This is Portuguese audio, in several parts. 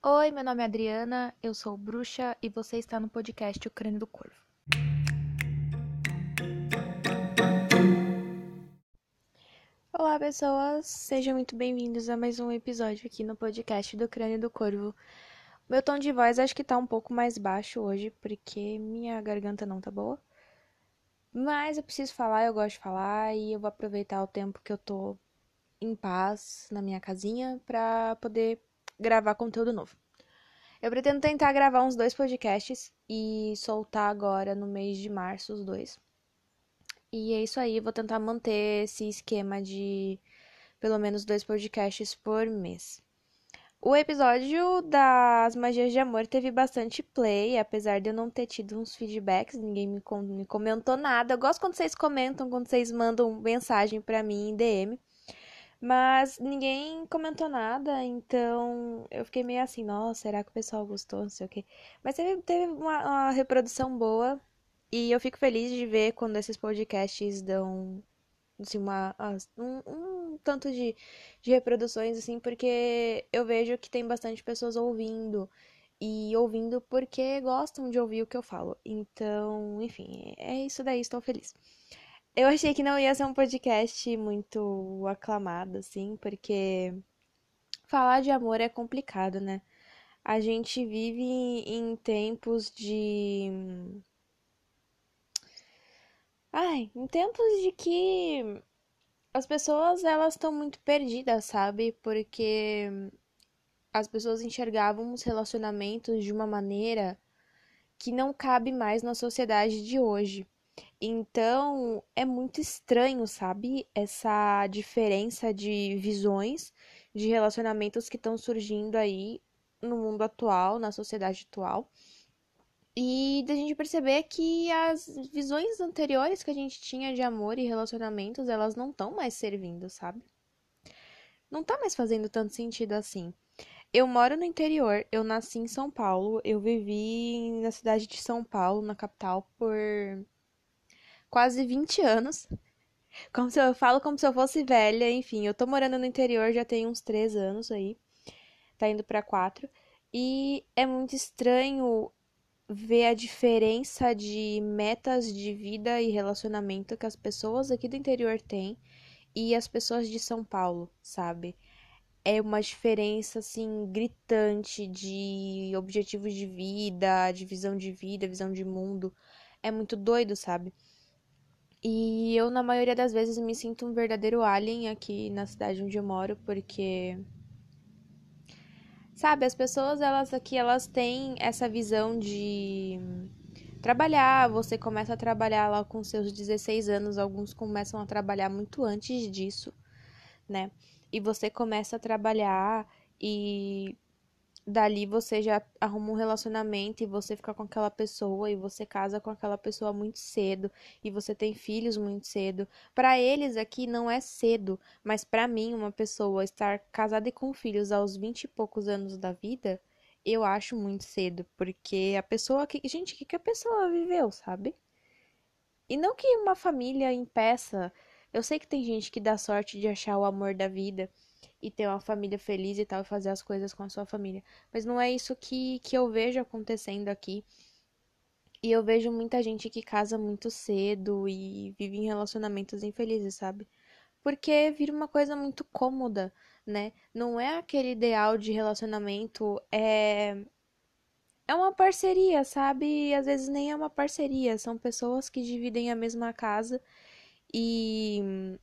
Oi, meu nome é Adriana, eu sou bruxa e você está no podcast O Crânio do Corvo. Olá, pessoas, sejam muito bem-vindos a mais um episódio aqui no podcast do Crânio do Corvo. Meu tom de voz acho que tá um pouco mais baixo hoje porque minha garganta não tá boa. Mas eu preciso falar, eu gosto de falar e eu vou aproveitar o tempo que eu tô em paz na minha casinha pra poder gravar conteúdo novo. Eu pretendo tentar gravar uns dois podcasts e soltar agora no mês de março os dois. E é isso aí, vou tentar manter esse esquema de pelo menos dois podcasts por mês. O episódio das Magias de Amor teve bastante play, apesar de eu não ter tido uns feedbacks, ninguém me, com me comentou nada. Eu gosto quando vocês comentam, quando vocês mandam mensagem pra mim em DM. Mas ninguém comentou nada, então eu fiquei meio assim, nossa, será que o pessoal gostou? Não sei o quê. Mas teve, teve uma, uma reprodução boa e eu fico feliz de ver quando esses podcasts dão assim, uma, um, um tanto de, de reproduções, assim, porque eu vejo que tem bastante pessoas ouvindo. E ouvindo porque gostam de ouvir o que eu falo. Então, enfim, é isso daí, estou feliz. Eu achei que não ia ser um podcast muito aclamado, assim, porque falar de amor é complicado, né? A gente vive em tempos de. Ai, em tempos de que as pessoas elas estão muito perdidas, sabe? Porque as pessoas enxergavam os relacionamentos de uma maneira que não cabe mais na sociedade de hoje. Então, é muito estranho, sabe? Essa diferença de visões de relacionamentos que estão surgindo aí no mundo atual, na sociedade atual. E da gente perceber que as visões anteriores que a gente tinha de amor e relacionamentos, elas não estão mais servindo, sabe? Não tá mais fazendo tanto sentido assim. Eu moro no interior, eu nasci em São Paulo, eu vivi na cidade de São Paulo, na capital, por quase 20 anos. Como se eu, eu falo como se eu fosse velha, enfim, eu tô morando no interior já tem uns 3 anos aí. Tá indo para 4. E é muito estranho ver a diferença de metas de vida e relacionamento que as pessoas aqui do interior têm e as pessoas de São Paulo, sabe? É uma diferença assim gritante de objetivos de vida, de visão de vida, visão de mundo. É muito doido, sabe? E eu, na maioria das vezes, me sinto um verdadeiro alien aqui na cidade onde eu moro, porque. Sabe, as pessoas, elas aqui, elas têm essa visão de trabalhar. Você começa a trabalhar lá com seus 16 anos, alguns começam a trabalhar muito antes disso, né? E você começa a trabalhar e dali você já arruma um relacionamento e você fica com aquela pessoa e você casa com aquela pessoa muito cedo e você tem filhos muito cedo. Para eles aqui não é cedo, mas para mim uma pessoa estar casada e com filhos aos vinte e poucos anos da vida, eu acho muito cedo, porque a pessoa que, gente, que, que a pessoa viveu, sabe? E não que uma família impeça. Eu sei que tem gente que dá sorte de achar o amor da vida e ter uma família feliz e tal, e fazer as coisas com a sua família. Mas não é isso que, que eu vejo acontecendo aqui. E eu vejo muita gente que casa muito cedo e vive em relacionamentos infelizes, sabe? Porque vira uma coisa muito cômoda, né? Não é aquele ideal de relacionamento, é. É uma parceria, sabe? E às vezes nem é uma parceria, são pessoas que dividem a mesma casa e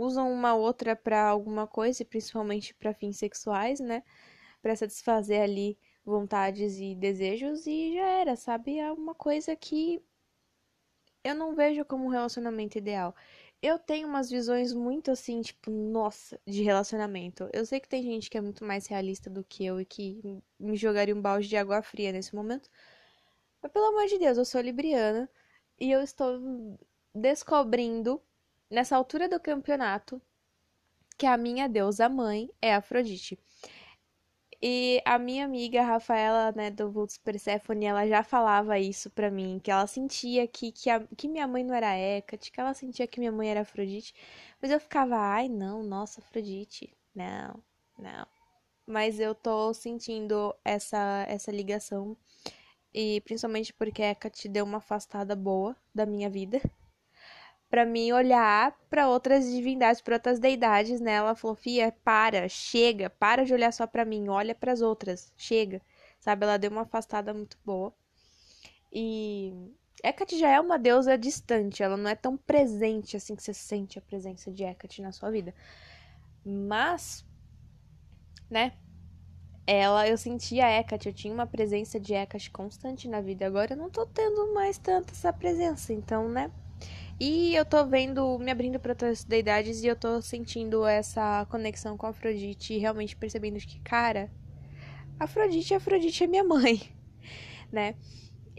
usam uma outra para alguma coisa, principalmente para fins sexuais, né? Para satisfazer ali vontades e desejos e já era, sabe? É uma coisa que eu não vejo como um relacionamento ideal. Eu tenho umas visões muito assim, tipo, nossa, de relacionamento. Eu sei que tem gente que é muito mais realista do que eu e que me jogaria um balde de água fria nesse momento. Mas pelo amor de Deus, eu sou libriana e eu estou descobrindo nessa altura do campeonato que a minha deusa mãe é Afrodite. E a minha amiga Rafaela, né, do Vultus Persephone, ela já falava isso pra mim, que ela sentia que, que, a, que minha mãe não era Hecate, que ela sentia que minha mãe era Afrodite. Mas eu ficava, ai, não, nossa, Afrodite, não, não. mas eu tô sentindo essa, essa ligação. E principalmente porque Hecate deu uma afastada boa da minha vida. Pra mim olhar para outras divindades, para outras deidades, né? Ela falou: Fia, para, chega, para de olhar só pra mim, olha para as outras, chega. Sabe? Ela deu uma afastada muito boa. E Hecate já é uma deusa distante, ela não é tão presente assim que você sente a presença de Hecate na sua vida. Mas, né? Ela, eu sentia Hecate, eu tinha uma presença de Hecate constante na vida. Agora eu não tô tendo mais tanta essa presença, então, né? E eu tô vendo, me abrindo para outras deidades e eu tô sentindo essa conexão com a Afrodite e realmente percebendo que, cara, Afrodite, Afrodite é minha mãe, né?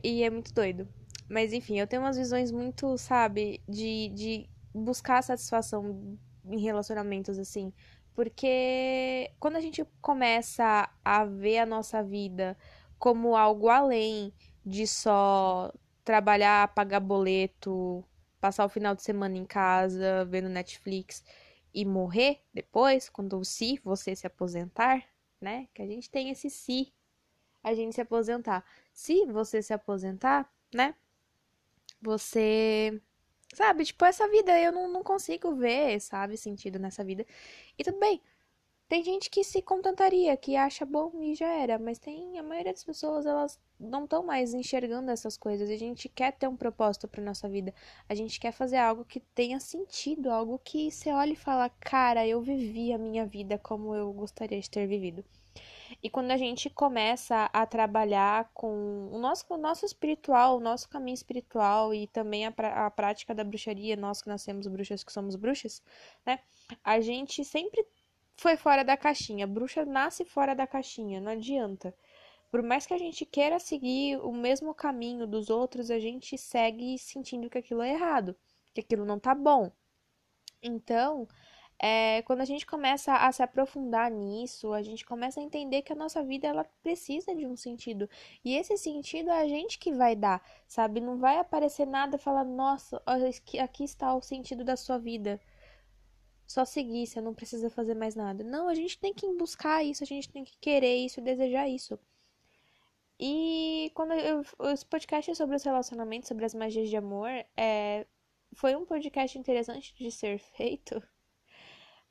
E é muito doido. Mas enfim, eu tenho umas visões muito, sabe, de, de buscar satisfação em relacionamentos assim. Porque quando a gente começa a ver a nossa vida como algo além de só trabalhar, pagar boleto, passar o final de semana em casa, vendo Netflix e morrer depois, quando se você se aposentar, né? Que a gente tem esse se a gente se aposentar. Se você se aposentar, né? Você. Sabe, tipo, essa vida eu não, não consigo ver, sabe, sentido nessa vida. E tudo bem. Tem gente que se contentaria, que acha bom e já era, mas tem a maioria das pessoas, elas não estão mais enxergando essas coisas. A gente quer ter um propósito para nossa vida. A gente quer fazer algo que tenha sentido, algo que você olhe e fala, cara, eu vivi a minha vida como eu gostaria de ter vivido. E quando a gente começa a trabalhar com o nosso, o nosso espiritual, o nosso caminho espiritual e também a, a prática da bruxaria, nós que nascemos bruxas, que somos bruxas, né? A gente sempre foi fora da caixinha. Bruxa nasce fora da caixinha, não adianta. Por mais que a gente queira seguir o mesmo caminho dos outros, a gente segue sentindo que aquilo é errado, que aquilo não tá bom. Então, é, quando a gente começa a se aprofundar nisso, a gente começa a entender que a nossa vida ela precisa de um sentido. E esse sentido é a gente que vai dar, sabe? Não vai aparecer nada e falar, nossa, aqui está o sentido da sua vida. Só seguir, você não precisa fazer mais nada. Não, a gente tem que buscar isso, a gente tem que querer isso, desejar isso. E quando eu, esse podcast sobre os relacionamentos, sobre as magias de amor, é, foi um podcast interessante de ser feito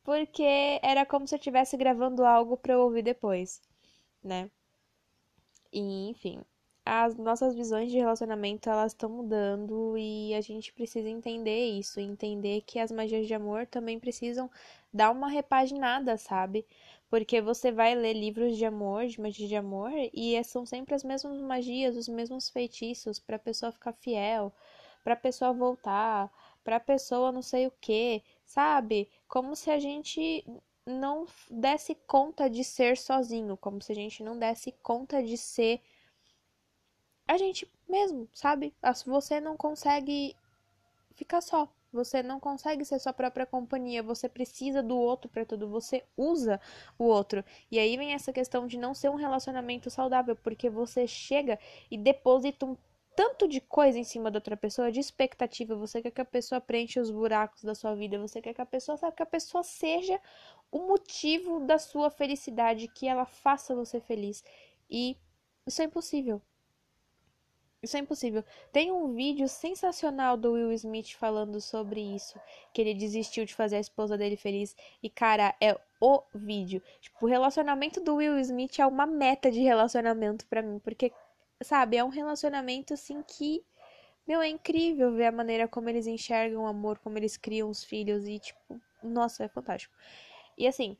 porque era como se eu estivesse gravando algo para eu ouvir depois, né? E, enfim, as nossas visões de relacionamento elas estão mudando e a gente precisa entender isso, entender que as magias de amor também precisam dar uma repaginada, sabe? Porque você vai ler livros de amor, de magia de amor, e são sempre as mesmas magias, os mesmos feitiços para a pessoa ficar fiel, para a pessoa voltar, para a pessoa não sei o que, sabe? Como se a gente não desse conta de ser sozinho, como se a gente não desse conta de ser a gente mesmo, sabe? Você não consegue ficar só. Você não consegue ser sua própria companhia, você precisa do outro para tudo, você usa o outro. E aí vem essa questão de não ser um relacionamento saudável, porque você chega e deposita um tanto de coisa em cima da outra pessoa, de expectativa. Você quer que a pessoa preencha os buracos da sua vida, você quer que a pessoa sabe que a pessoa seja o motivo da sua felicidade, que ela faça você feliz. E isso é impossível. Isso é impossível. Tem um vídeo sensacional do Will Smith falando sobre isso. Que ele desistiu de fazer a esposa dele feliz. E, cara, é o vídeo. Tipo, o relacionamento do Will Smith é uma meta de relacionamento para mim. Porque, sabe, é um relacionamento assim que. Meu, é incrível ver a maneira como eles enxergam o amor, como eles criam os filhos e, tipo, nossa, é fantástico. E assim,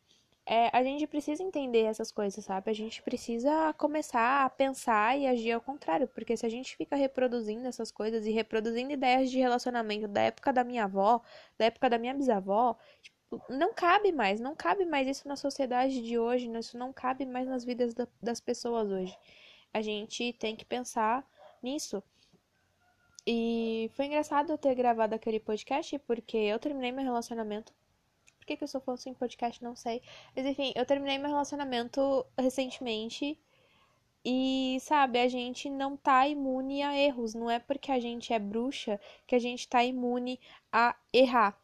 é, a gente precisa entender essas coisas, sabe? A gente precisa começar a pensar e agir ao contrário, porque se a gente fica reproduzindo essas coisas e reproduzindo ideias de relacionamento da época da minha avó, da época da minha bisavó, tipo, não cabe mais, não cabe mais isso na sociedade de hoje, isso não cabe mais nas vidas da, das pessoas hoje a gente tem que pensar nisso. E foi engraçado eu ter gravado aquele podcast, porque eu terminei meu relacionamento. Que, eu sou fã em podcast? Não sei. Mas enfim, eu terminei meu relacionamento recentemente. E, sabe, a gente não tá imune a erros. Não é porque a gente é bruxa que a gente tá imune a errar.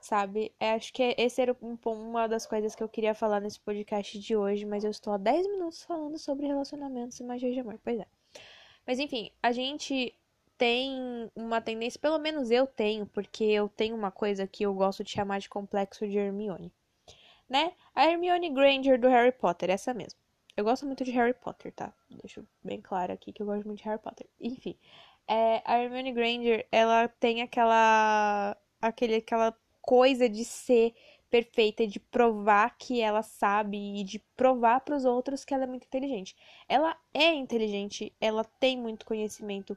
sabe? É, acho que esse era um, uma das coisas que eu queria falar nesse podcast de hoje, mas eu estou há 10 minutos falando sobre relacionamentos e magia de amor. Pois é. Mas enfim, a gente tem uma tendência, pelo menos eu tenho, porque eu tenho uma coisa que eu gosto de chamar de complexo de Hermione. Né? A Hermione Granger do Harry Potter, essa mesmo. Eu gosto muito de Harry Potter, tá? Deixo bem claro aqui que eu gosto muito de Harry Potter. Enfim, é, a Hermione Granger, ela tem aquela aquele aquela coisa de ser perfeita, de provar que ela sabe e de provar para os outros que ela é muito inteligente. Ela é inteligente, ela tem muito conhecimento,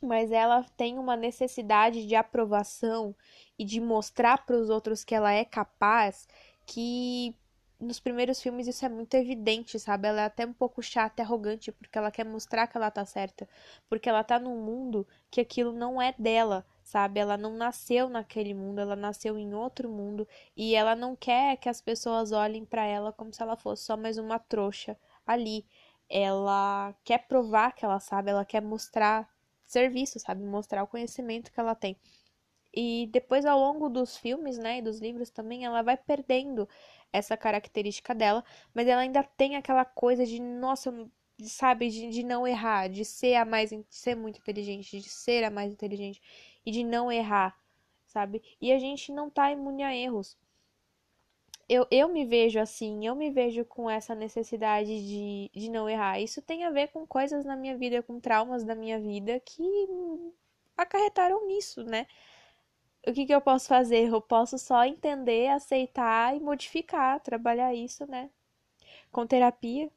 mas ela tem uma necessidade de aprovação e de mostrar para os outros que ela é capaz, que nos primeiros filmes isso é muito evidente, sabe? Ela é até um pouco chata e arrogante porque ela quer mostrar que ela tá certa, porque ela tá num mundo que aquilo não é dela, sabe? Ela não nasceu naquele mundo, ela nasceu em outro mundo e ela não quer que as pessoas olhem para ela como se ela fosse só mais uma trouxa ali. Ela quer provar que ela sabe, ela quer mostrar serviço, sabe? Mostrar o conhecimento que ela tem. E depois, ao longo dos filmes, né, e dos livros também, ela vai perdendo essa característica dela, mas ela ainda tem aquela coisa de, nossa, sabe, de, de não errar, de ser a mais, de ser muito inteligente, de ser a mais inteligente e de não errar, sabe? E a gente não tá imune a erros. Eu, eu me vejo assim, eu me vejo com essa necessidade de, de não errar. Isso tem a ver com coisas na minha vida, com traumas da minha vida que acarretaram nisso, né? O que, que eu posso fazer? Eu posso só entender, aceitar e modificar, trabalhar isso, né? Com terapia.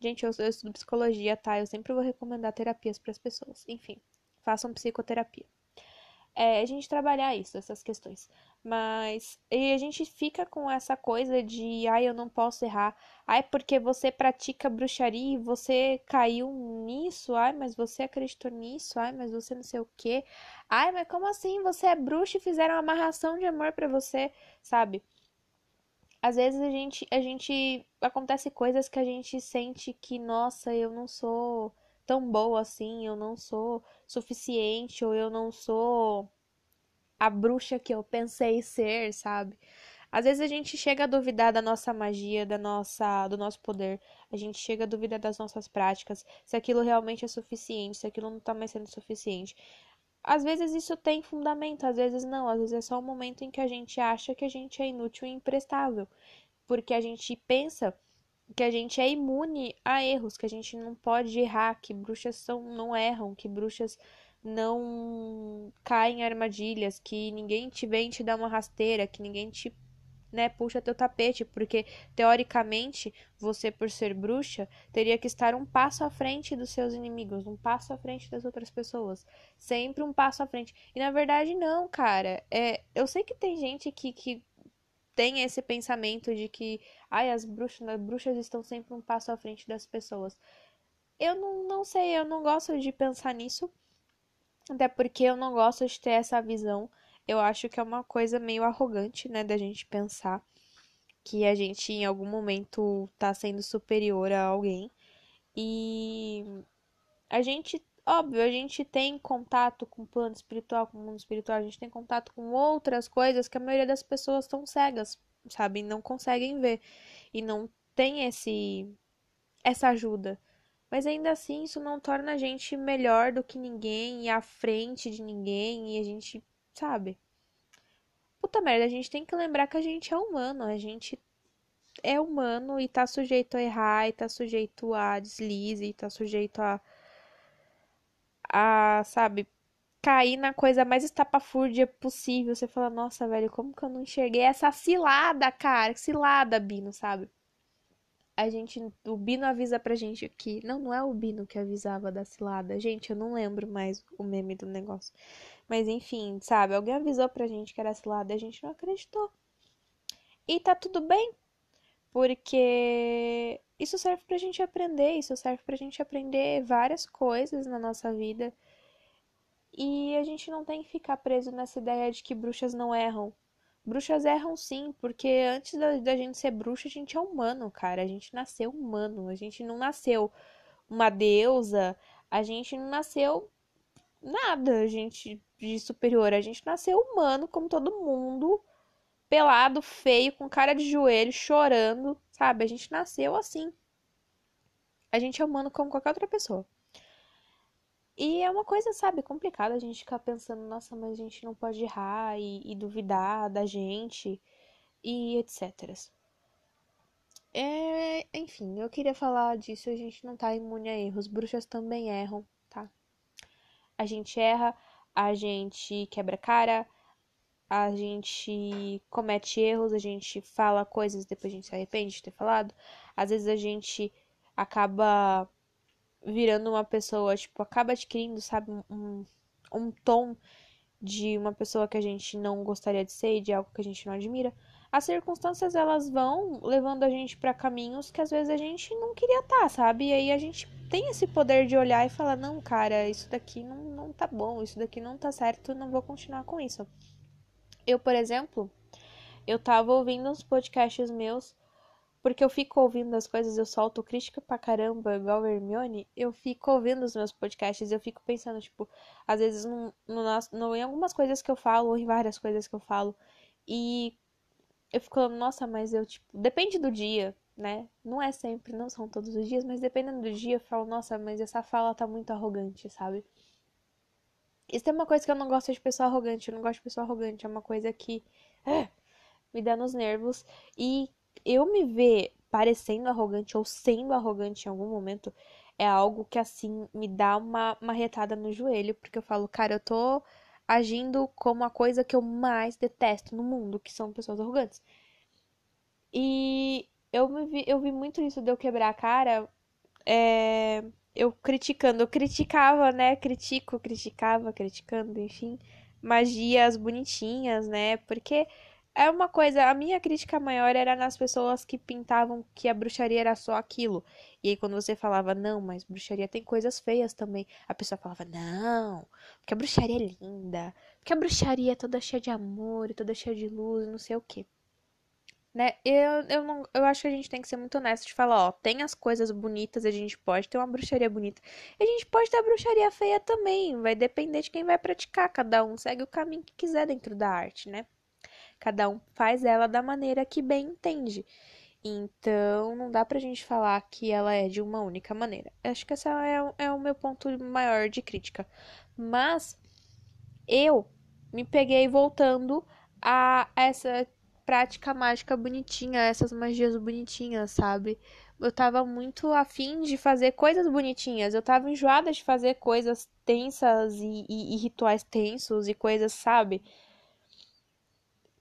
Gente, eu, eu estudo psicologia, tá? Eu sempre vou recomendar terapias para as pessoas. Enfim, façam psicoterapia é, a gente trabalhar isso, essas questões. Mas e a gente fica com essa coisa de, ai, eu não posso errar. Ai, porque você pratica bruxaria e você caiu nisso. Ai, mas você acreditou nisso. Ai, mas você não sei o quê. Ai, mas como assim? Você é bruxa e fizeram uma amarração de amor para você, sabe? Às vezes a gente, a gente acontece coisas que a gente sente que, nossa, eu não sou tão boa assim, eu não sou suficiente, ou eu não sou a bruxa que eu pensei ser, sabe? Às vezes a gente chega a duvidar da nossa magia, da nossa, do nosso poder. A gente chega a duvidar das nossas práticas, se aquilo realmente é suficiente, se aquilo não tá mais sendo suficiente. Às vezes isso tem fundamento, às vezes não, às vezes é só um momento em que a gente acha que a gente é inútil e imprestável, porque a gente pensa que a gente é imune a erros, que a gente não pode errar, que bruxas são, não erram, que bruxas não caem em armadilhas, que ninguém te vem te dar uma rasteira, que ninguém te né, puxa teu tapete, porque teoricamente você, por ser bruxa, teria que estar um passo à frente dos seus inimigos, um passo à frente das outras pessoas, sempre um passo à frente. E na verdade, não, cara. É, eu sei que tem gente que, que tem esse pensamento de que ai, as bruxas, as bruxas estão sempre um passo à frente das pessoas. Eu não, não sei, eu não gosto de pensar nisso. Até porque eu não gosto de ter essa visão. Eu acho que é uma coisa meio arrogante, né, da gente pensar que a gente em algum momento tá sendo superior a alguém. E a gente, óbvio, a gente tem contato com o plano espiritual, com o mundo espiritual, a gente tem contato com outras coisas que a maioria das pessoas estão cegas, sabe? Não conseguem ver e não tem esse essa ajuda. Mas ainda assim, isso não torna a gente melhor do que ninguém e à frente de ninguém e a gente, sabe? Puta merda, a gente tem que lembrar que a gente é humano, a gente é humano e tá sujeito a errar, e tá sujeito a deslize, e tá sujeito a a, sabe, cair na coisa mais estapafúrdia possível. Você fala, nossa, velho, como que eu não enxerguei essa cilada, cara? Cilada, Bino, sabe? A gente, o Bino avisa pra gente aqui. Não, não é o Bino que avisava da cilada. Gente, eu não lembro mais o meme do negócio. Mas enfim, sabe? Alguém avisou pra gente que era cilada e a gente não acreditou. E tá tudo bem. Porque isso serve pra gente aprender. Isso serve pra gente aprender várias coisas na nossa vida e a gente não tem que ficar preso nessa ideia de que bruxas não erram. Bruxas erram sim, porque antes da, da gente ser bruxa, a gente é humano, cara. A gente nasceu humano. A gente não nasceu uma deusa. A gente não nasceu nada, a gente de superior. A gente nasceu humano, como todo mundo, pelado, feio, com cara de joelho, chorando, sabe? A gente nasceu assim. A gente é humano como qualquer outra pessoa. E é uma coisa, sabe, complicada a gente ficar pensando, nossa, mas a gente não pode errar e, e duvidar da gente e etc. É, enfim, eu queria falar disso, a gente não tá imune a erros. Bruxas também erram, tá? A gente erra, a gente quebra cara, a gente comete erros, a gente fala coisas depois a gente se arrepende de ter falado. Às vezes a gente acaba virando uma pessoa, tipo, acaba adquirindo, sabe, um, um tom de uma pessoa que a gente não gostaria de ser e de algo que a gente não admira. As circunstâncias elas vão levando a gente para caminhos que às vezes a gente não queria estar, tá, sabe? E aí a gente tem esse poder de olhar e falar: não, cara, isso daqui não, não tá bom, isso daqui não tá certo, não vou continuar com isso. Eu, por exemplo, eu tava ouvindo uns podcasts meus porque eu fico ouvindo as coisas, eu solto crítica pra caramba, igual a Hermione. Eu fico ouvindo os meus podcasts, eu fico pensando, tipo, às vezes no, no, no, em algumas coisas que eu falo, ou em várias coisas que eu falo. E eu fico falando, nossa, mas eu, tipo, depende do dia, né? Não é sempre, não são todos os dias, mas dependendo do dia, eu falo, nossa, mas essa fala tá muito arrogante, sabe? Isso é uma coisa que eu não gosto de pessoa arrogante, eu não gosto de pessoa arrogante, é uma coisa que é, me dá nos nervos. E eu me ver parecendo arrogante ou sendo arrogante em algum momento é algo que, assim, me dá uma, uma retada no joelho, porque eu falo, cara, eu tô agindo como a coisa que eu mais detesto no mundo, que são pessoas arrogantes. E eu, vi, eu vi muito isso de eu quebrar a cara, é, eu criticando, eu criticava, né? Critico, criticava, criticando, enfim, magias bonitinhas, né? Porque é uma coisa, a minha crítica maior era nas pessoas que pintavam que a bruxaria era só aquilo. E aí quando você falava, não, mas bruxaria tem coisas feias também, a pessoa falava, não, porque a bruxaria é linda, porque a bruxaria é toda cheia de amor, toda cheia de luz, não sei o quê. Né? Eu, eu, não, eu acho que a gente tem que ser muito honesto de falar, ó, tem as coisas bonitas, a gente pode ter uma bruxaria bonita. A gente pode ter a bruxaria feia também, vai depender de quem vai praticar, cada um segue o caminho que quiser dentro da arte, né? Cada um faz ela da maneira que bem entende. Então, não dá pra gente falar que ela é de uma única maneira. Acho que esse é, é o meu ponto maior de crítica. Mas eu me peguei voltando a essa prática mágica bonitinha, essas magias bonitinhas, sabe? Eu tava muito afim de fazer coisas bonitinhas. Eu tava enjoada de fazer coisas tensas e, e, e rituais tensos e coisas, sabe?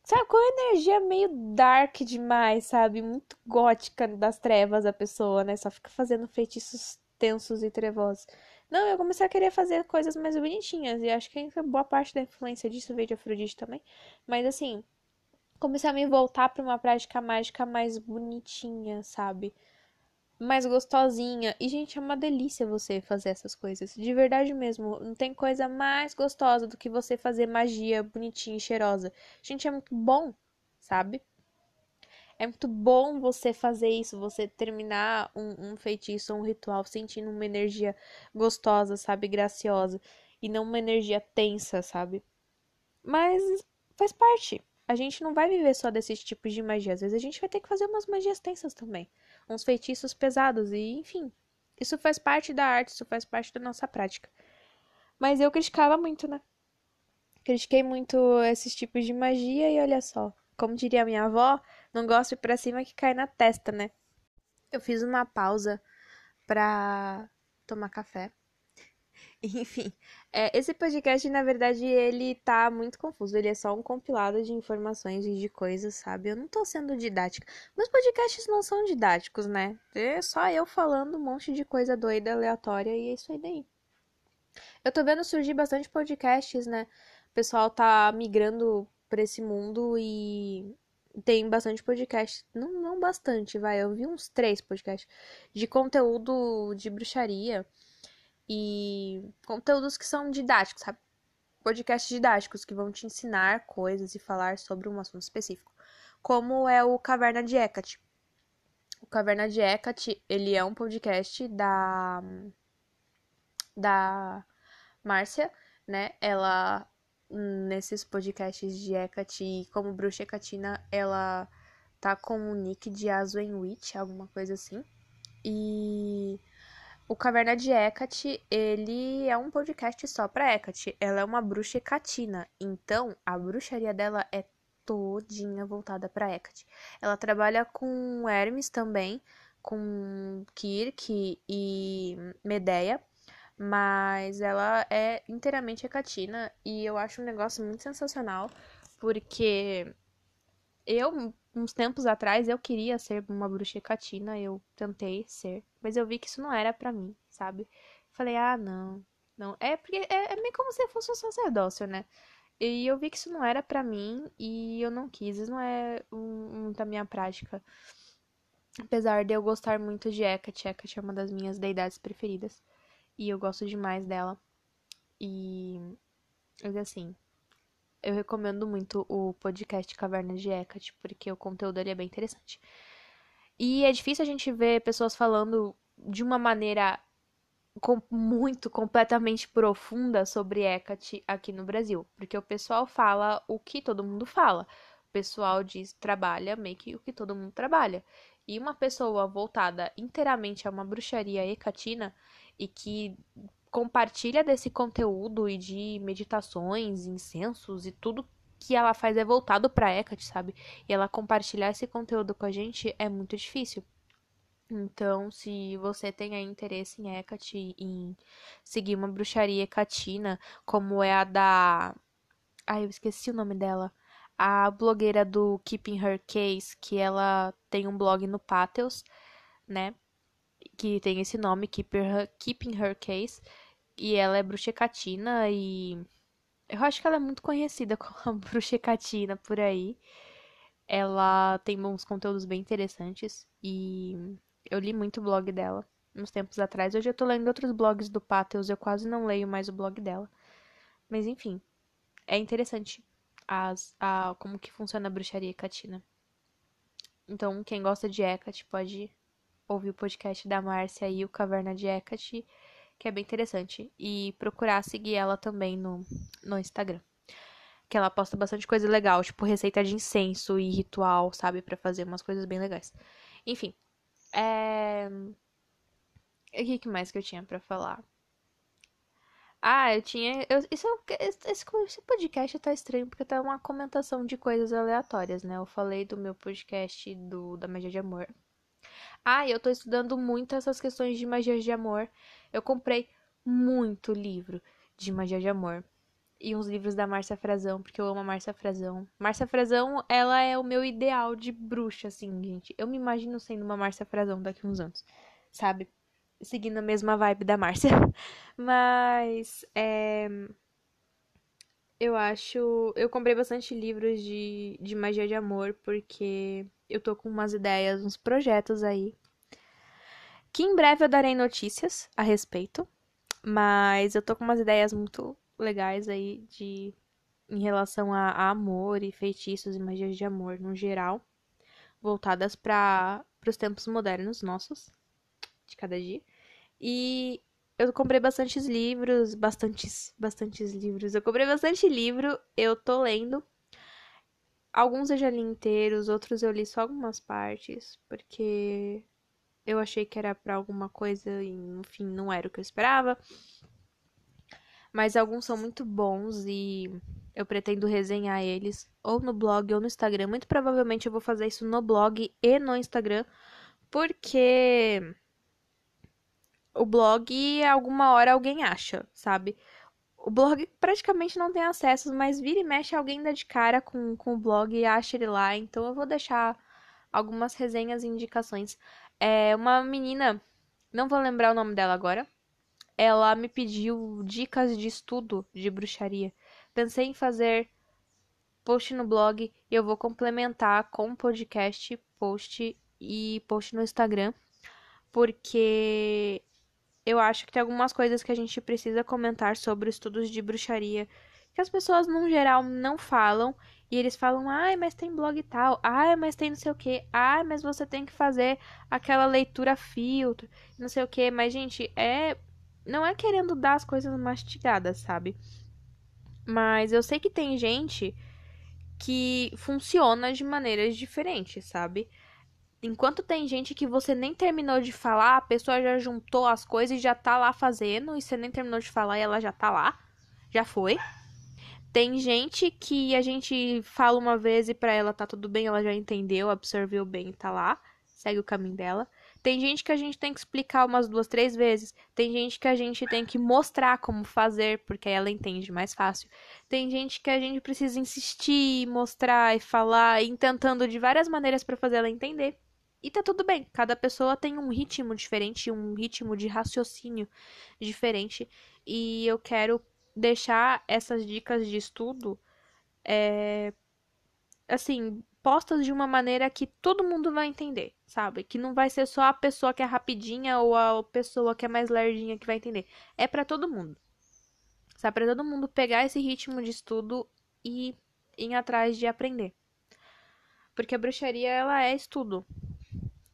Sabe, com energia meio dark demais, sabe? Muito gótica das trevas a pessoa, né? Só fica fazendo feitiços tensos e trevosos. Não, eu comecei a querer fazer coisas mais bonitinhas. E acho que boa parte da influência disso veio de Afrodite também. Mas assim, comecei a me voltar para uma prática mágica mais bonitinha, sabe? Mais gostosinha. E, gente, é uma delícia você fazer essas coisas. De verdade mesmo. Não tem coisa mais gostosa do que você fazer magia bonitinha e cheirosa. Gente, é muito bom, sabe? É muito bom você fazer isso, você terminar um, um feitiço um ritual sentindo uma energia gostosa, sabe? Graciosa. E não uma energia tensa, sabe? Mas faz parte. A gente não vai viver só desses tipos de magia. Às vezes a gente vai ter que fazer umas magias tensas também uns feitiços pesados e, enfim, isso faz parte da arte, isso faz parte da nossa prática. Mas eu criticava muito, né? Critiquei muito esses tipos de magia e olha só, como diria minha avó, não gosto de pra cima que cai na testa, né? Eu fiz uma pausa pra tomar café. Enfim, é, esse podcast, na verdade, ele tá muito confuso. Ele é só um compilado de informações e de coisas, sabe? Eu não tô sendo didática. Meus podcasts não são didáticos, né? É só eu falando um monte de coisa doida, aleatória, e é isso aí daí. Eu tô vendo surgir bastante podcasts, né? O pessoal tá migrando pra esse mundo e tem bastante podcast. Não, não bastante, vai. Eu vi uns três podcasts de conteúdo de bruxaria e conteúdos que são didáticos, sabe? Podcasts didáticos que vão te ensinar coisas e falar sobre um assunto específico. Como é o Caverna de Hecate. O Caverna de Hecate, ele é um podcast da da Márcia, né? Ela nesses podcasts de Hecate, como Bruxa Hecatina, ela tá com o nick de Aswen Witch, alguma coisa assim. E o Caverna de Hecate, ele é um podcast só pra Hecate. Ela é uma bruxa hecatina, então a bruxaria dela é todinha voltada pra Hecate. Ela trabalha com Hermes também, com Kirk e Medeia, mas ela é inteiramente hecatina e eu acho um negócio muito sensacional, porque eu uns tempos atrás eu queria ser uma bruxa hecatina, eu tentei ser, mas eu vi que isso não era para mim, sabe? Falei, ah, não, não. É porque é, é meio como se fosse um sacerdócio, né? E eu vi que isso não era para mim e eu não quis, isso não é um, um, da minha prática. Apesar de eu gostar muito de Hecate, Hecate é uma das minhas deidades preferidas. E eu gosto demais dela. E. Mas assim. Eu recomendo muito o podcast Caverna de Hecate, porque o conteúdo dele é bem interessante. E é difícil a gente ver pessoas falando de uma maneira com, muito, completamente profunda sobre Hecate aqui no Brasil. Porque o pessoal fala o que todo mundo fala. O pessoal diz, trabalha meio que o que todo mundo trabalha. E uma pessoa voltada inteiramente a uma bruxaria hecatina e que compartilha desse conteúdo e de meditações, incensos e tudo que ela faz é voltado para Hecate, sabe? E ela compartilhar esse conteúdo com a gente é muito difícil. Então, se você tem interesse em Hecate, em seguir uma bruxaria hecatina, como é a da. Ai, eu esqueci o nome dela. A blogueira do Keeping Her Case, que ela tem um blog no Patheos, né? que tem esse nome, Keep Her, Keeping Her Case, e ela é bruxecatina e eu acho que ela é muito conhecida como bruxecatina por aí. Ela tem uns conteúdos bem interessantes e eu li muito o blog dela uns tempos atrás. Hoje eu tô lendo outros blogs do Patheos, eu quase não leio mais o blog dela. Mas enfim, é interessante as, a, como que funciona a bruxaria hecatina. Então, quem gosta de Hecate pode ouvir o podcast da Márcia e o Caverna de Hecate, que é bem interessante. E procurar seguir ela também no, no Instagram. Que ela posta bastante coisa legal, tipo receita de incenso e ritual, sabe? para fazer umas coisas bem legais. Enfim. É... O que mais que eu tinha para falar? Ah, eu tinha. Eu, isso, esse, esse podcast tá estranho porque tá uma comentação de coisas aleatórias, né? Eu falei do meu podcast do, da Magia de Amor. Ah, eu tô estudando muito essas questões de magia de amor. Eu comprei muito livro de magia de amor. E uns livros da Márcia Frazão, porque eu amo a Márcia Frazão. Márcia Frazão, ela é o meu ideal de bruxa, assim, gente. Eu me imagino sendo uma Márcia Frazão daqui a uns anos, sabe? Seguindo a mesma vibe da Márcia. Mas, é... Eu acho. Eu comprei bastante livros de, de magia de amor, porque eu tô com umas ideias, uns projetos aí. Que em breve eu darei notícias a respeito. Mas eu tô com umas ideias muito legais aí de em relação a, a amor e feitiços e magias de amor no geral, voltadas para os tempos modernos nossos, de cada dia. E eu comprei bastantes livros, bastantes, bastantes livros. Eu comprei bastante livro, eu tô lendo Alguns eu já li inteiros, outros eu li só algumas partes, porque eu achei que era para alguma coisa e, enfim, não era o que eu esperava. Mas alguns são muito bons e eu pretendo resenhar eles ou no blog ou no Instagram. Muito provavelmente eu vou fazer isso no blog e no Instagram, porque o blog alguma hora alguém acha, sabe? O blog praticamente não tem acessos, mas vira e mexe alguém dá de cara com, com o blog e acha ele lá. Então eu vou deixar algumas resenhas e indicações. É uma menina, não vou lembrar o nome dela agora. Ela me pediu dicas de estudo de bruxaria. Pensei em fazer post no blog e eu vou complementar com podcast, post e post no Instagram, porque eu acho que tem algumas coisas que a gente precisa comentar sobre estudos de bruxaria que as pessoas, no geral, não falam. E eles falam, ai, mas tem blog tal, ai, mas tem não sei o que, ai, mas você tem que fazer aquela leitura filtro, não sei o que. Mas, gente, é. Não é querendo dar as coisas mastigadas, sabe? Mas eu sei que tem gente que funciona de maneiras diferentes, sabe? Enquanto tem gente que você nem terminou de falar, a pessoa já juntou as coisas e já tá lá fazendo, e você nem terminou de falar e ela já tá lá. Já foi. Tem gente que a gente fala uma vez e pra ela tá tudo bem, ela já entendeu, absorveu bem tá lá, segue o caminho dela. Tem gente que a gente tem que explicar umas duas, três vezes. Tem gente que a gente tem que mostrar como fazer, porque aí ela entende mais fácil. Tem gente que a gente precisa insistir, mostrar e falar, e tentando de várias maneiras para fazer ela entender. E tá tudo bem, cada pessoa tem um ritmo diferente, um ritmo de raciocínio diferente. E eu quero deixar essas dicas de estudo é, assim, postas de uma maneira que todo mundo vai entender, sabe? Que não vai ser só a pessoa que é rapidinha ou a pessoa que é mais lerdinha que vai entender. É para todo mundo. Sabe? Para todo mundo pegar esse ritmo de estudo e ir atrás de aprender. Porque a bruxaria, ela é estudo.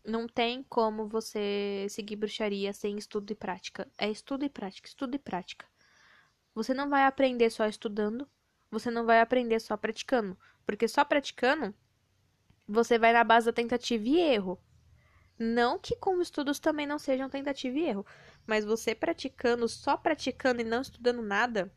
Não tem como você seguir bruxaria sem estudo e prática. É estudo e prática, estudo e prática. Você não vai aprender só estudando, você não vai aprender só praticando, porque só praticando você vai na base da tentativa e erro. Não que com estudos também não sejam tentativa e erro, mas você praticando, só praticando e não estudando nada,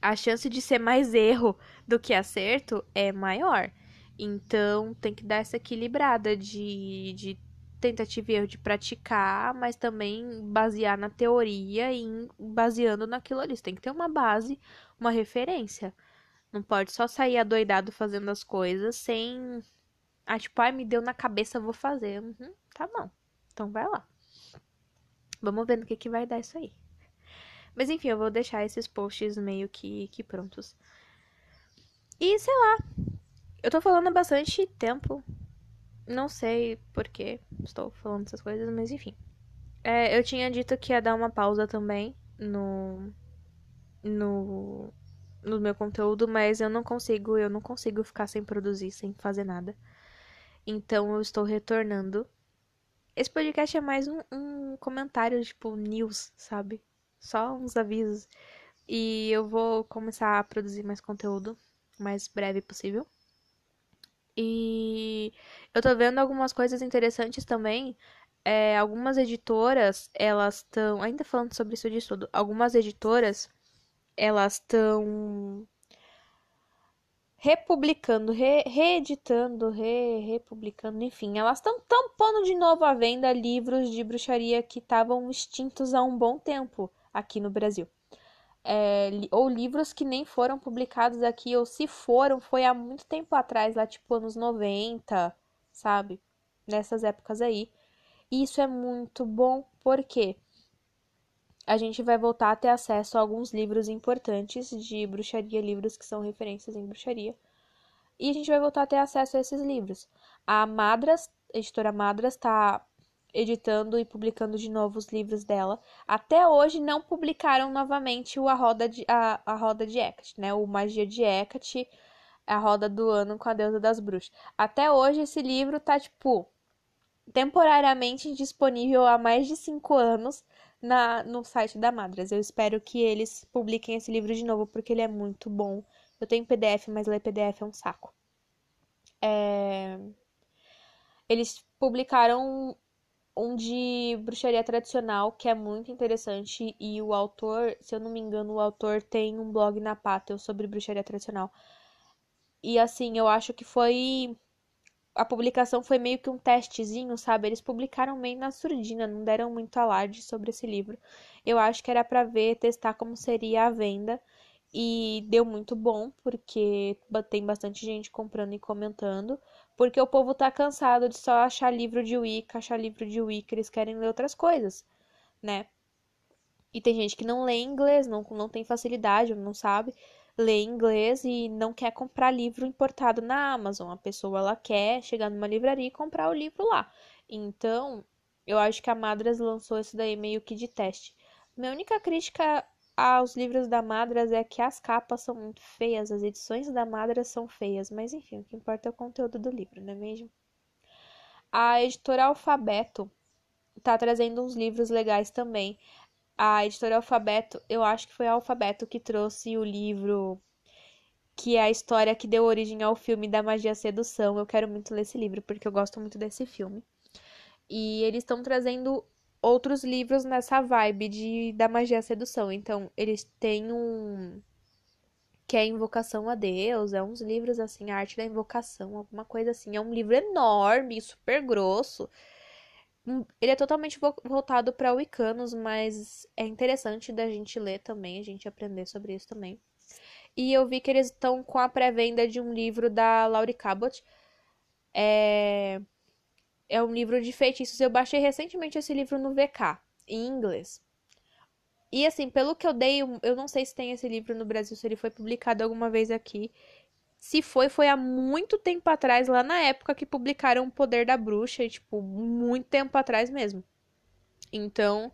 a chance de ser mais erro do que acerto é maior. Então tem que dar essa equilibrada de, de tentativa e erro de praticar, mas também basear na teoria e baseando naquilo ali. Você tem que ter uma base, uma referência. Não pode só sair adoidado fazendo as coisas sem. Ah, tipo, ai, me deu na cabeça, vou fazer. Uhum, tá bom. Então vai lá. Vamos ver no que, que vai dar isso aí. Mas enfim, eu vou deixar esses posts meio que, que prontos. E sei lá. Eu tô falando há bastante tempo. Não sei por que estou falando essas coisas, mas enfim. É, eu tinha dito que ia dar uma pausa também no, no, no meu conteúdo, mas eu não consigo, eu não consigo ficar sem produzir, sem fazer nada. Então eu estou retornando. Esse podcast é mais um, um comentário, tipo, news, sabe? Só uns avisos. E eu vou começar a produzir mais conteúdo, o mais breve possível. E eu tô vendo algumas coisas interessantes também. É, algumas editoras, elas estão. Ainda falando sobre isso de estudo, algumas editoras, elas estão republicando, re, reeditando, re, republicando, enfim, elas estão pondo de novo à venda livros de bruxaria que estavam extintos há um bom tempo aqui no Brasil é, ou livros que nem foram publicados aqui, ou se foram, foi há muito tempo atrás, lá tipo anos 90, sabe? Nessas épocas aí. E isso é muito bom, porque a gente vai voltar a ter acesso a alguns livros importantes de bruxaria, livros que são referências em bruxaria. E a gente vai voltar a ter acesso a esses livros. A Madras, a editora Madras, está editando e publicando de novo os livros dela. Até hoje não publicaram novamente o A Roda de, a, a Roda de Hecate, né? O Magia de Hecate, a Roda do Ano com a Deusa das Bruxas. Até hoje esse livro tá, tipo, temporariamente disponível há mais de cinco anos na, no site da Madras. Eu espero que eles publiquem esse livro de novo, porque ele é muito bom. Eu tenho PDF, mas ler PDF é um saco. É... Eles publicaram um de bruxaria tradicional que é muito interessante e o autor, se eu não me engano, o autor tem um blog na Patel sobre bruxaria tradicional. E assim, eu acho que foi a publicação foi meio que um testezinho, sabe? Eles publicaram meio na surdina, não deram muito alarde sobre esse livro. Eu acho que era para ver, testar como seria a venda e deu muito bom, porque tem bastante gente comprando e comentando. Porque o povo tá cansado de só achar livro de Wicca, achar livro de Wicca, eles querem ler outras coisas, né? E tem gente que não lê inglês, não, não tem facilidade, não sabe ler inglês e não quer comprar livro importado na Amazon. A pessoa ela quer chegar numa livraria e comprar o livro lá. Então, eu acho que a Madras lançou isso daí meio que de teste. Minha única crítica aos livros da Madras é que as capas são muito feias, as edições da Madras são feias, mas enfim, o que importa é o conteúdo do livro, não é mesmo? A editora Alfabeto tá trazendo uns livros legais também. a editora Alfabeto, eu acho que foi a Alfabeto que trouxe o livro que é a história que deu origem ao filme da Magia Sedução. Eu quero muito ler esse livro porque eu gosto muito desse filme. E eles estão trazendo outros livros nessa vibe de da magia sedução. Então, eles têm um que é Invocação a Deus, é uns livros assim, a arte da invocação, alguma coisa assim. É um livro enorme, super grosso. Hum, ele é totalmente voltado para wicanos, mas é interessante da gente ler também, a gente aprender sobre isso também. E eu vi que eles estão com a pré-venda de um livro da Laurie Cabot. É... é um livro de feitiços. Eu baixei recentemente esse livro no VK, em inglês. E assim, pelo que eu dei, eu não sei se tem esse livro no Brasil, se ele foi publicado alguma vez aqui. Se foi, foi há muito tempo atrás, lá na época que publicaram O Poder da Bruxa, e, tipo, muito tempo atrás mesmo. Então,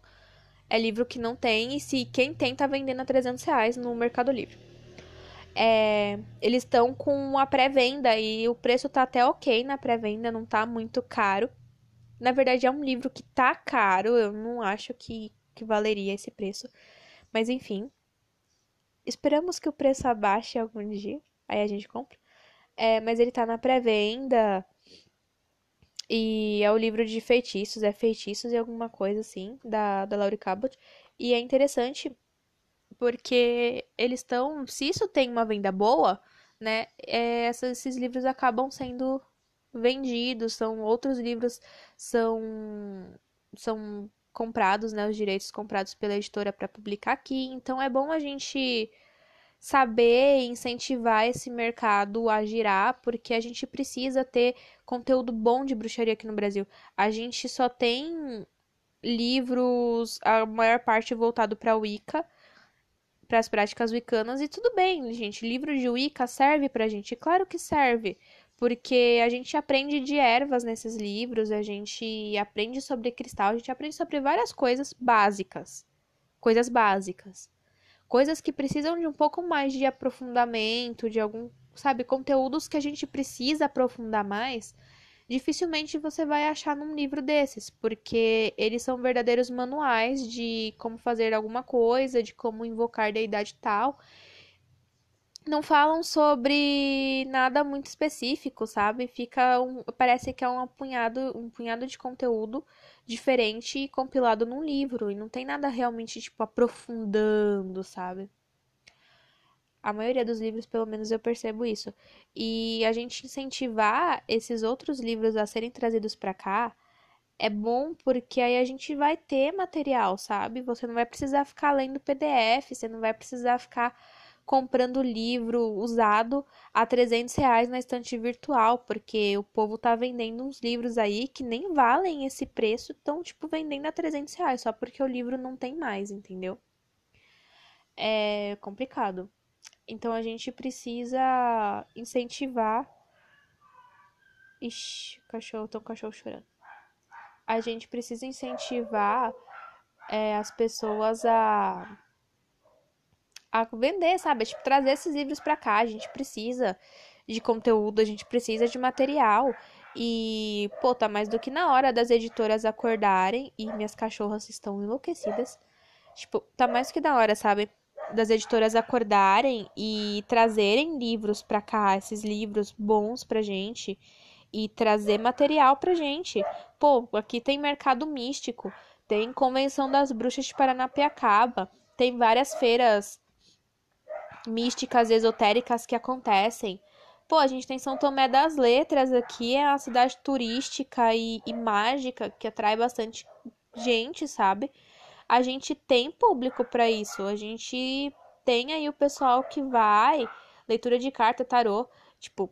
é livro que não tem, e se quem tem tá vendendo a 300 reais no Mercado Livre. É, eles estão com a pré-venda e o preço tá até ok na pré-venda, não tá muito caro. Na verdade, é um livro que tá caro, eu não acho que que valeria esse preço. Mas enfim, esperamos que o preço abaixe algum dia, aí a gente compra. É, mas ele tá na pré-venda. E é o livro de feitiços, é feitiços e alguma coisa assim, da, da Laurie Cabot. E é interessante porque eles estão. Se isso tem uma venda boa, né? É, esses livros acabam sendo vendidos, são outros livros são são comprados, né, os direitos comprados pela editora para publicar aqui. Então é bom a gente saber incentivar esse mercado a girar, porque a gente precisa ter conteúdo bom de bruxaria aqui no Brasil. A gente só tem livros, a maior parte voltado para Wicca, para as práticas wiccanas e tudo bem, gente. Livro de Wicca serve pra gente, claro que serve porque a gente aprende de ervas nesses livros, a gente aprende sobre cristal, a gente aprende sobre várias coisas básicas. Coisas básicas. Coisas que precisam de um pouco mais de aprofundamento, de algum, sabe, conteúdos que a gente precisa aprofundar mais. Dificilmente você vai achar num livro desses, porque eles são verdadeiros manuais de como fazer alguma coisa, de como invocar deidade tal não falam sobre nada muito específico, sabe? Fica um, parece que é um punhado, um punhado de conteúdo diferente compilado num livro e não tem nada realmente tipo aprofundando, sabe? A maioria dos livros, pelo menos eu percebo isso. E a gente incentivar esses outros livros a serem trazidos para cá é bom porque aí a gente vai ter material, sabe? Você não vai precisar ficar lendo PDF, você não vai precisar ficar comprando livro usado a 300 reais na estante virtual, porque o povo tá vendendo uns livros aí que nem valem esse preço, estão, tipo, vendendo a 300 reais, só porque o livro não tem mais, entendeu? É complicado. Então a gente precisa incentivar. Ixi, cachorro, tem um cachorro chorando. A gente precisa incentivar é, as pessoas a a vender, sabe? Tipo, trazer esses livros para cá. A gente precisa de conteúdo, a gente precisa de material. E, pô, tá mais do que na hora das editoras acordarem. E minhas cachorras estão enlouquecidas. Tipo, tá mais do que na hora, sabe? Das editoras acordarem e trazerem livros pra cá, esses livros bons pra gente. E trazer material pra gente. Pô, aqui tem mercado místico. Tem Convenção das Bruxas de Paranapiacaba. Tem várias feiras místicas, esotéricas que acontecem. Pô, a gente tem São Tomé das Letras aqui, é uma cidade turística e, e mágica que atrai bastante gente, sabe? A gente tem público para isso. A gente tem aí o pessoal que vai, leitura de carta, tarô, tipo,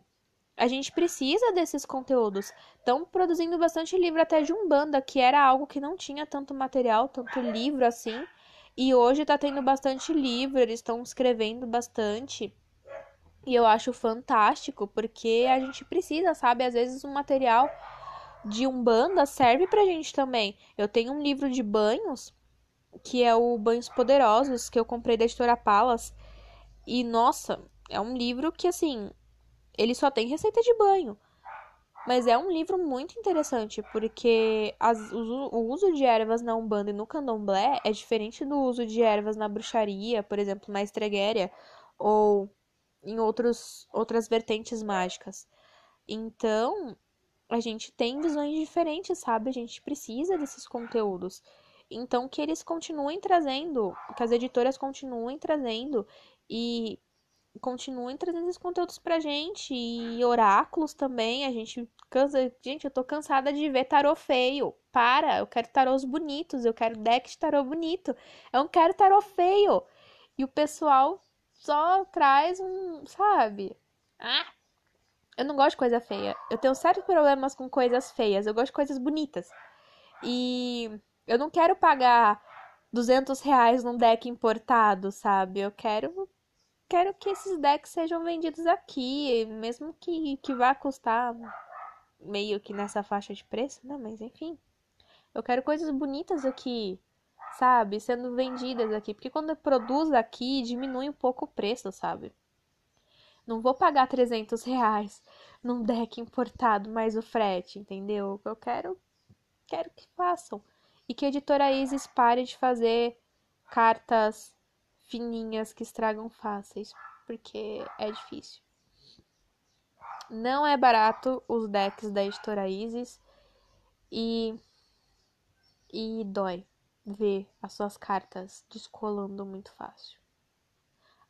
a gente precisa desses conteúdos. Estão produzindo bastante livro até de Umbanda, que era algo que não tinha tanto material, tanto livro assim. E hoje tá tendo bastante livro, eles estão escrevendo bastante. E eu acho fantástico, porque a gente precisa, sabe? Às vezes um material de Umbanda serve pra gente também. Eu tenho um livro de banhos, que é o Banhos Poderosos, que eu comprei da editora Palas. E nossa, é um livro que assim, ele só tem receita de banho. Mas é um livro muito interessante, porque as, o, o, uso de ervas na Umbanda e no Candomblé é diferente do uso de ervas na bruxaria, por exemplo, na estreguéria, ou em outros, outras vertentes mágicas. Então, a gente tem visões diferentes, sabe? A gente precisa desses conteúdos. Então, que eles continuem trazendo, que as editoras continuem trazendo e continuem trazendo esses conteúdos pra gente. E oráculos também. A gente cansa. Gente, eu tô cansada de ver tarô feio. Para! Eu quero tarôs bonitos. Eu quero deck de tarô bonito. Eu não quero tarô feio. E o pessoal só traz um. Sabe? Ah! Eu não gosto de coisa feia. Eu tenho sérios problemas com coisas feias. Eu gosto de coisas bonitas. E eu não quero pagar 200 reais num deck importado, sabe? Eu quero quero que esses decks sejam vendidos aqui, mesmo que, que vá custar meio que nessa faixa de preço, né? Mas enfim. Eu quero coisas bonitas aqui, sabe? Sendo vendidas aqui. Porque quando eu produzo aqui, diminui um pouco o preço, sabe? Não vou pagar 300 reais num deck importado mais o frete, entendeu? Eu quero, quero que façam. E que a editora Isis pare de fazer cartas fininhas que estragam fáceis, porque é difícil. Não é barato os decks da editora Isis e e dói ver as suas cartas descolando muito fácil.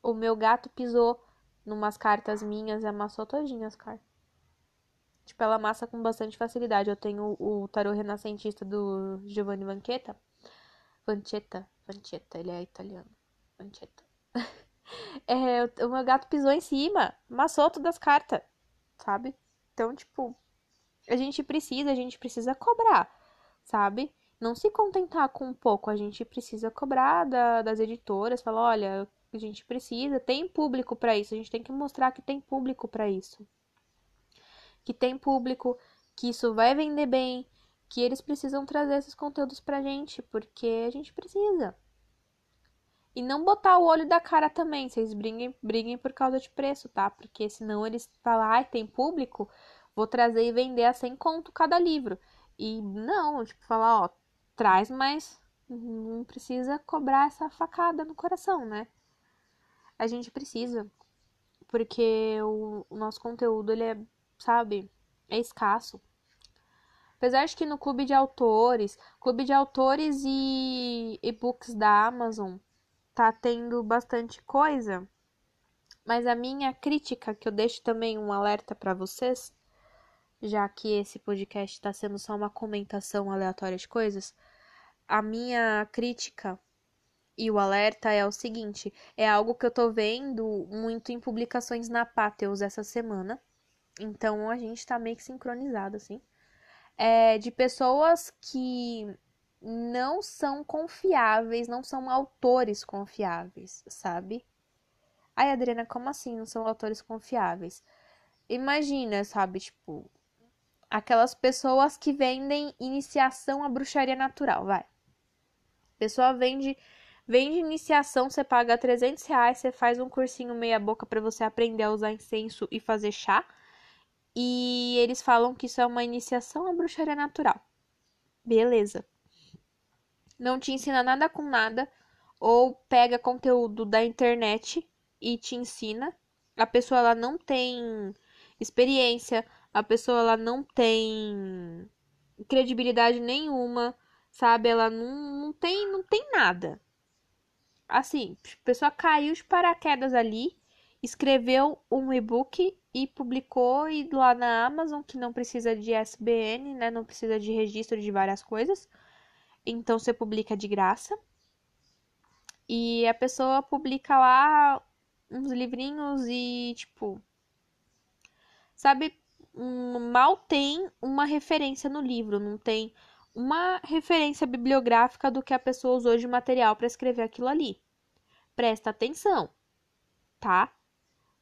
O meu gato pisou numas cartas minhas e amassou todinha as cartas. Tipo, ela amassa com bastante facilidade. Eu tenho o tarô renascentista do Giovanni Vanchetta. Vanchetta, Vanchetta, ele é italiano. é, o meu gato pisou em cima, amassou todas as cartas, sabe? Então, tipo, a gente precisa, a gente precisa cobrar, sabe? Não se contentar com um pouco, a gente precisa cobrar da, das editoras, falar, olha, a gente precisa, tem público para isso, a gente tem que mostrar que tem público para isso. Que tem público, que isso vai vender bem, que eles precisam trazer esses conteúdos pra gente, porque a gente precisa. E não botar o olho da cara também. Vocês briguem, briguem por causa de preço, tá? Porque senão eles falam, ai, ah, tem público, vou trazer e vender a 100 conto cada livro. E não, tipo, falar, ó, traz, mas não precisa cobrar essa facada no coração, né? A gente precisa. Porque o, o nosso conteúdo, ele é, sabe, é escasso. Apesar de que no clube de autores, clube de autores e e-books da Amazon, tá tendo bastante coisa, mas a minha crítica, que eu deixo também um alerta para vocês, já que esse podcast está sendo só uma comentação aleatória de coisas, a minha crítica e o alerta é o seguinte: é algo que eu tô vendo muito em publicações na Patheos essa semana. Então a gente tá meio que sincronizado, assim. É de pessoas que não são confiáveis, não são autores confiáveis, sabe? Ai, Adriana, como assim não são autores confiáveis? Imagina, sabe, tipo, aquelas pessoas que vendem iniciação à bruxaria natural, vai. Pessoa vende, vende iniciação, você paga 300 reais, você faz um cursinho meia boca para você aprender a usar incenso e fazer chá. E eles falam que isso é uma iniciação à bruxaria natural. Beleza não te ensina nada com nada, ou pega conteúdo da internet e te ensina. A pessoa ela não tem experiência, a pessoa ela não tem credibilidade nenhuma, sabe? Ela não, não tem não tem nada. Assim, a pessoa caiu de paraquedas ali, escreveu um e-book e publicou e lá na Amazon, que não precisa de SBN, né? Não precisa de registro de várias coisas. Então você publica de graça. E a pessoa publica lá uns livrinhos e, tipo. Sabe, mal tem uma referência no livro, não tem uma referência bibliográfica do que a pessoa usou de material para escrever aquilo ali. Presta atenção, tá?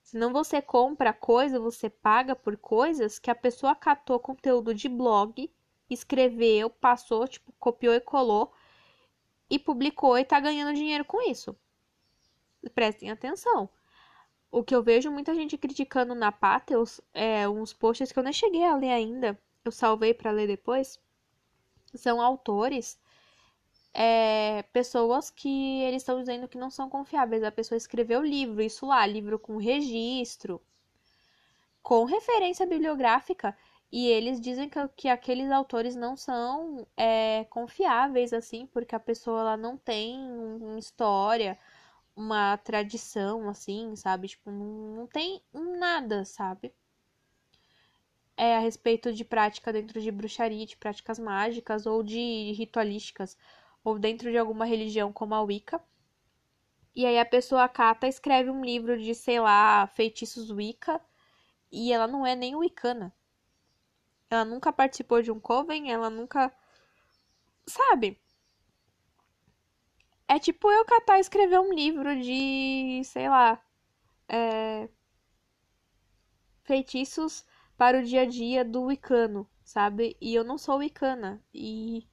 Senão você compra coisa, você paga por coisas que a pessoa catou conteúdo de blog escreveu, passou, tipo, copiou e colou e publicou e tá ganhando dinheiro com isso. Prestem atenção. o que eu vejo muita gente criticando na Patheos é uns posts que eu nem cheguei a ler ainda, eu salvei para ler depois. São autores, é, pessoas que eles estão dizendo que não são confiáveis. A pessoa escreveu livro, isso lá, livro com registro, com referência bibliográfica, e eles dizem que, que aqueles autores não são é, confiáveis, assim, porque a pessoa ela não tem uma história, uma tradição, assim, sabe? Tipo, não, não tem nada, sabe? É a respeito de prática dentro de bruxaria, de práticas mágicas ou de ritualísticas, ou dentro de alguma religião como a Wicca. E aí a pessoa cata, escreve um livro de, sei lá, feitiços Wicca, e ela não é nem wicana. Ela nunca participou de um coven, ela nunca. Sabe? É tipo eu catar e escrever um livro de, sei lá, é... feitiços para o dia a dia do Wicano, sabe? E eu não sou Wicana. E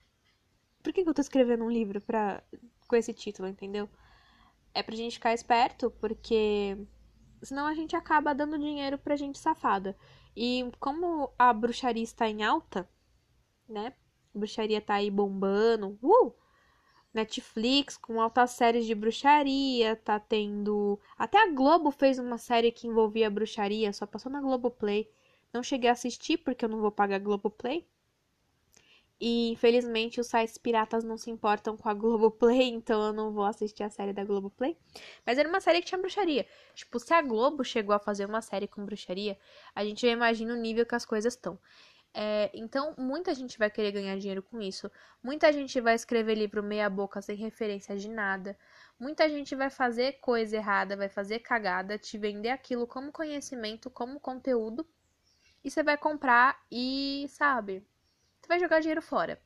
por que, que eu tô escrevendo um livro pra... com esse título, entendeu? É pra gente ficar esperto, porque senão a gente acaba dando dinheiro pra gente safada. E como a bruxaria está em alta, né? Bruxaria tá aí bombando. Uh! Netflix com altas séries de bruxaria, tá tendo. Até a Globo fez uma série que envolvia bruxaria, só passou na Globoplay. Não cheguei a assistir porque eu não vou pagar Globoplay. E infelizmente os sites piratas não se importam com a Globoplay, então eu não vou assistir a série da Globoplay. Mas era uma série que tinha bruxaria. Tipo, se a Globo chegou a fazer uma série com bruxaria, a gente já imagina o nível que as coisas estão. É, então, muita gente vai querer ganhar dinheiro com isso. Muita gente vai escrever livro meia-boca sem referência de nada. Muita gente vai fazer coisa errada, vai fazer cagada, te vender aquilo como conhecimento, como conteúdo. E você vai comprar e, sabe, você vai jogar dinheiro fora.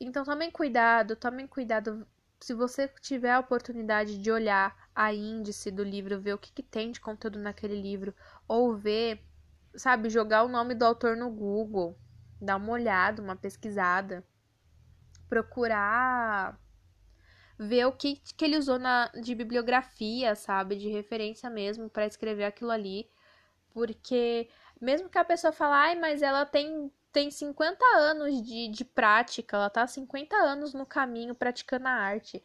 Então, tomem cuidado, tomem cuidado. Se você tiver a oportunidade de olhar a índice do livro, ver o que, que tem de conteúdo naquele livro, ou ver sabe, jogar o nome do autor no Google, dar uma olhada, uma pesquisada, procurar ver o que, que ele usou na, de bibliografia, sabe, de referência mesmo para escrever aquilo ali, porque mesmo que a pessoa fale, ai, mas ela tem tem 50 anos de, de prática, ela tá 50 anos no caminho praticando a arte.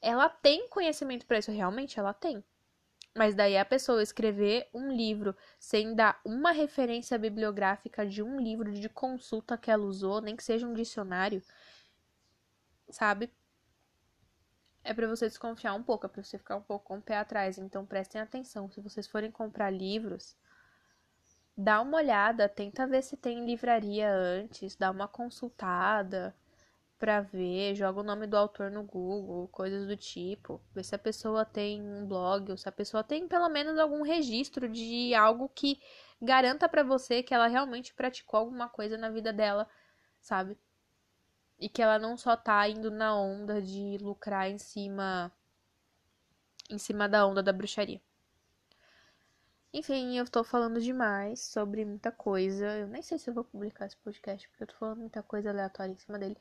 Ela tem conhecimento para isso, realmente ela tem. Mas daí a pessoa escrever um livro sem dar uma referência bibliográfica de um livro de consulta que ela usou, nem que seja um dicionário, sabe? É para você desconfiar um pouco, é para você ficar um pouco com o pé atrás. Então prestem atenção, se vocês forem comprar livros, dá uma olhada, tenta ver se tem livraria antes, dá uma consultada para ver, joga o nome do autor no Google, coisas do tipo, ver se a pessoa tem um blog, ou se a pessoa tem pelo menos algum registro de algo que garanta para você que ela realmente praticou alguma coisa na vida dela, sabe? E que ela não só tá indo na onda de lucrar em cima em cima da onda da bruxaria. Enfim, eu tô falando demais sobre muita coisa. Eu nem sei se eu vou publicar esse podcast, porque eu tô falando muita coisa aleatória em cima dele.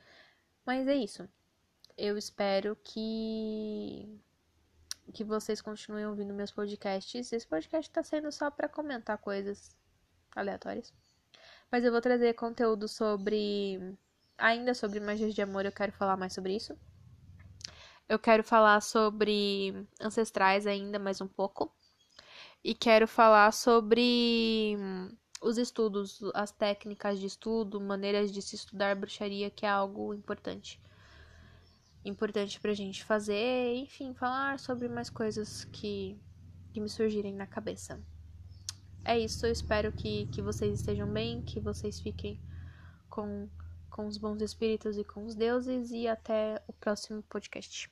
Mas é isso. Eu espero que que vocês continuem ouvindo meus podcasts. Esse podcast tá sendo só para comentar coisas aleatórias. Mas eu vou trazer conteúdo sobre ainda sobre magias de amor, eu quero falar mais sobre isso. Eu quero falar sobre ancestrais ainda mais um pouco. E quero falar sobre os estudos, as técnicas de estudo, maneiras de se estudar bruxaria, que é algo importante. Importante pra gente fazer, enfim, falar sobre mais coisas que, que me surgirem na cabeça. É isso, eu espero que, que vocês estejam bem, que vocês fiquem com, com os bons espíritos e com os deuses, e até o próximo podcast.